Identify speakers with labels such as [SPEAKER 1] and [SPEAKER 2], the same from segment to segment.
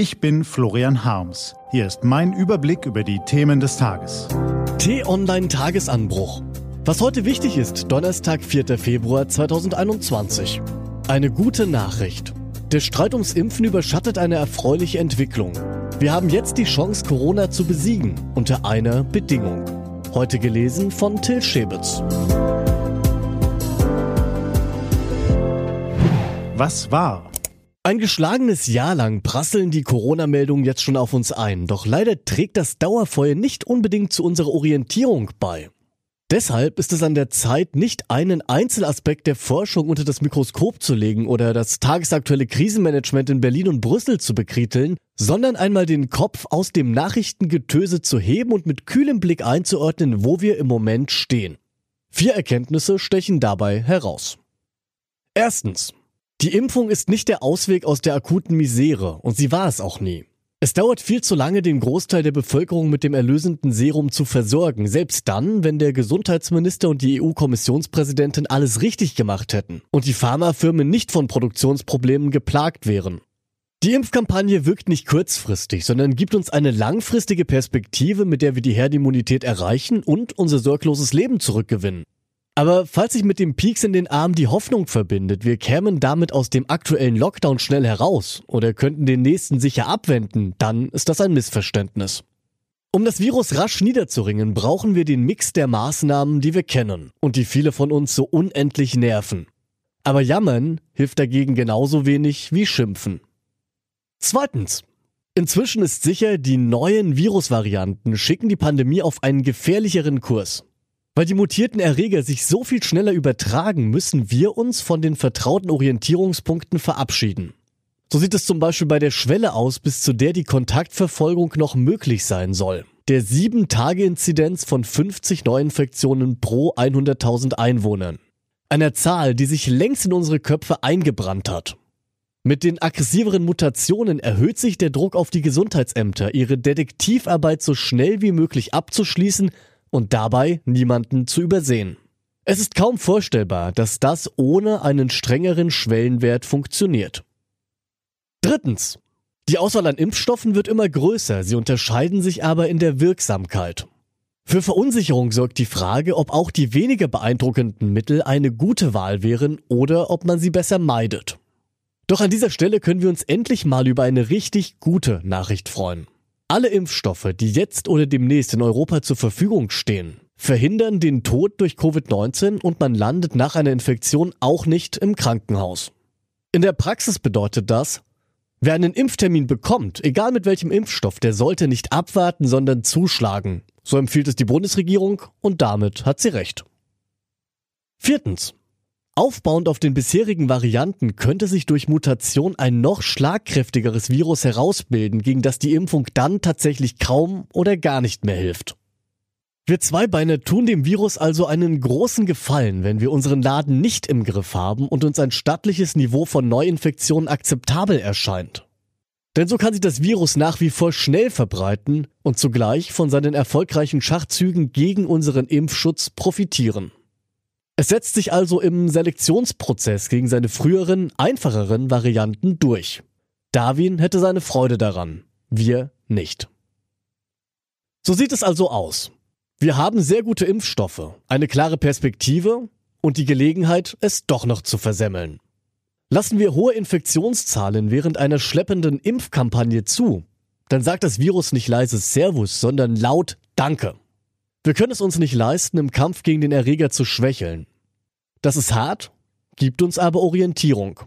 [SPEAKER 1] Ich bin Florian Harms. Hier ist mein Überblick über die Themen des Tages.
[SPEAKER 2] T-Online Tagesanbruch. Was heute wichtig ist, Donnerstag, 4. Februar 2021. Eine gute Nachricht. Der Streit ums Impfen überschattet eine erfreuliche Entwicklung. Wir haben jetzt die Chance, Corona zu besiegen, unter einer Bedingung. Heute gelesen von Till Schäbitz.
[SPEAKER 1] Was war?
[SPEAKER 2] Ein geschlagenes Jahr lang prasseln die Corona-Meldungen jetzt schon auf uns ein, doch leider trägt das Dauerfeuer nicht unbedingt zu unserer Orientierung bei. Deshalb ist es an der Zeit, nicht einen Einzelaspekt der Forschung unter das Mikroskop zu legen oder das tagesaktuelle Krisenmanagement in Berlin und Brüssel zu bekriteln, sondern einmal den Kopf aus dem Nachrichtengetöse zu heben und mit kühlem Blick einzuordnen, wo wir im Moment stehen. Vier Erkenntnisse stechen dabei heraus. Erstens. Die Impfung ist nicht der Ausweg aus der akuten Misere und sie war es auch nie. Es dauert viel zu lange, den Großteil der Bevölkerung mit dem erlösenden Serum zu versorgen, selbst dann, wenn der Gesundheitsminister und die EU-Kommissionspräsidentin alles richtig gemacht hätten und die Pharmafirmen nicht von Produktionsproblemen geplagt wären. Die Impfkampagne wirkt nicht kurzfristig, sondern gibt uns eine langfristige Perspektive, mit der wir die Herdimmunität erreichen und unser sorgloses Leben zurückgewinnen. Aber falls sich mit dem Peaks in den Armen die Hoffnung verbindet, wir kämen damit aus dem aktuellen Lockdown schnell heraus oder könnten den nächsten sicher abwenden, dann ist das ein Missverständnis. Um das Virus rasch niederzuringen, brauchen wir den Mix der Maßnahmen, die wir kennen und die viele von uns so unendlich nerven. Aber jammern hilft dagegen genauso wenig wie schimpfen. Zweitens. Inzwischen ist sicher, die neuen Virusvarianten schicken die Pandemie auf einen gefährlicheren Kurs. Weil die mutierten Erreger sich so viel schneller übertragen, müssen wir uns von den vertrauten Orientierungspunkten verabschieden. So sieht es zum Beispiel bei der Schwelle aus, bis zu der die Kontaktverfolgung noch möglich sein soll. Der 7-Tage-Inzidenz von 50 Neuinfektionen pro 100.000 Einwohnern. Einer Zahl, die sich längst in unsere Köpfe eingebrannt hat. Mit den aggressiveren Mutationen erhöht sich der Druck auf die Gesundheitsämter, ihre Detektivarbeit so schnell wie möglich abzuschließen und dabei niemanden zu übersehen. Es ist kaum vorstellbar, dass das ohne einen strengeren Schwellenwert funktioniert. Drittens. Die Auswahl an Impfstoffen wird immer größer, sie unterscheiden sich aber in der Wirksamkeit. Für Verunsicherung sorgt die Frage, ob auch die weniger beeindruckenden Mittel eine gute Wahl wären oder ob man sie besser meidet. Doch an dieser Stelle können wir uns endlich mal über eine richtig gute Nachricht freuen. Alle Impfstoffe, die jetzt oder demnächst in Europa zur Verfügung stehen, verhindern den Tod durch Covid-19 und man landet nach einer Infektion auch nicht im Krankenhaus. In der Praxis bedeutet das, wer einen Impftermin bekommt, egal mit welchem Impfstoff, der sollte nicht abwarten, sondern zuschlagen. So empfiehlt es die Bundesregierung und damit hat sie recht. Viertens. Aufbauend auf den bisherigen Varianten könnte sich durch Mutation ein noch schlagkräftigeres Virus herausbilden, gegen das die Impfung dann tatsächlich kaum oder gar nicht mehr hilft. Wir Zweibeine tun dem Virus also einen großen Gefallen, wenn wir unseren Laden nicht im Griff haben und uns ein stattliches Niveau von Neuinfektionen akzeptabel erscheint. Denn so kann sich das Virus nach wie vor schnell verbreiten und zugleich von seinen erfolgreichen Schachzügen gegen unseren Impfschutz profitieren. Es setzt sich also im Selektionsprozess gegen seine früheren, einfacheren Varianten durch. Darwin hätte seine Freude daran, wir nicht. So sieht es also aus. Wir haben sehr gute Impfstoffe, eine klare Perspektive und die Gelegenheit, es doch noch zu versemmeln. Lassen wir hohe Infektionszahlen während einer schleppenden Impfkampagne zu, dann sagt das Virus nicht leises Servus, sondern laut Danke. Wir können es uns nicht leisten, im Kampf gegen den Erreger zu schwächeln. Das ist hart, gibt uns aber Orientierung.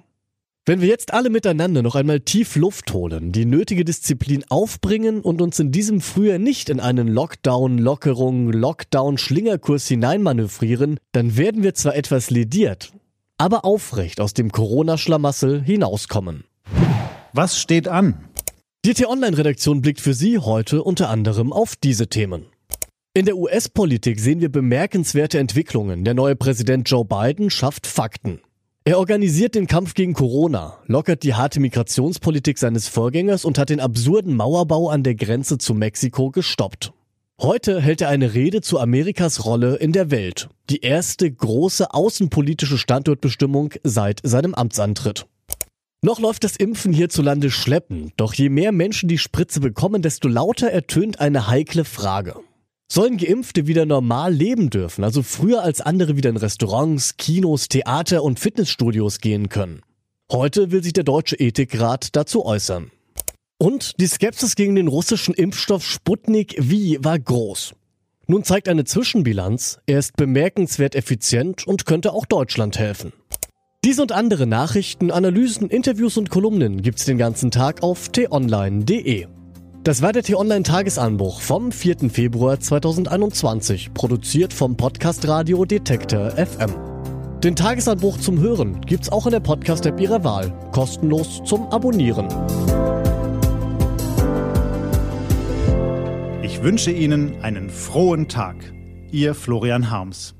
[SPEAKER 2] Wenn wir jetzt alle miteinander noch einmal tief Luft holen, die nötige Disziplin aufbringen und uns in diesem Frühjahr nicht in einen Lockdown, Lockerung, Lockdown, Schlingerkurs hineinmanövrieren, dann werden wir zwar etwas lediert, aber aufrecht aus dem Corona-Schlamassel hinauskommen.
[SPEAKER 1] Was steht an?
[SPEAKER 2] Die T-Online-Redaktion blickt für Sie heute unter anderem auf diese Themen. In der US-Politik sehen wir bemerkenswerte Entwicklungen. Der neue Präsident Joe Biden schafft Fakten. Er organisiert den Kampf gegen Corona, lockert die harte Migrationspolitik seines Vorgängers und hat den absurden Mauerbau an der Grenze zu Mexiko gestoppt. Heute hält er eine Rede zu Amerikas Rolle in der Welt. Die erste große außenpolitische Standortbestimmung seit seinem Amtsantritt. Noch läuft das Impfen hierzulande schleppend, doch je mehr Menschen die Spritze bekommen, desto lauter ertönt eine heikle Frage. Sollen Geimpfte wieder normal leben dürfen, also früher als andere wieder in Restaurants, Kinos, Theater und Fitnessstudios gehen können? Heute will sich der Deutsche Ethikrat dazu äußern. Und die Skepsis gegen den russischen Impfstoff Sputnik V war groß. Nun zeigt eine Zwischenbilanz, er ist bemerkenswert effizient und könnte auch Deutschland helfen. Diese und andere Nachrichten, Analysen, Interviews und Kolumnen gibt's den ganzen Tag auf t-online.de. Das war der T-Online Tagesanbruch vom 4. Februar 2021, produziert vom Podcast Radio Detektor FM. Den Tagesanbruch zum Hören gibt's auch in der Podcast-App Ihrer Wahl, kostenlos zum Abonnieren.
[SPEAKER 1] Ich wünsche Ihnen einen frohen Tag. Ihr Florian Harms.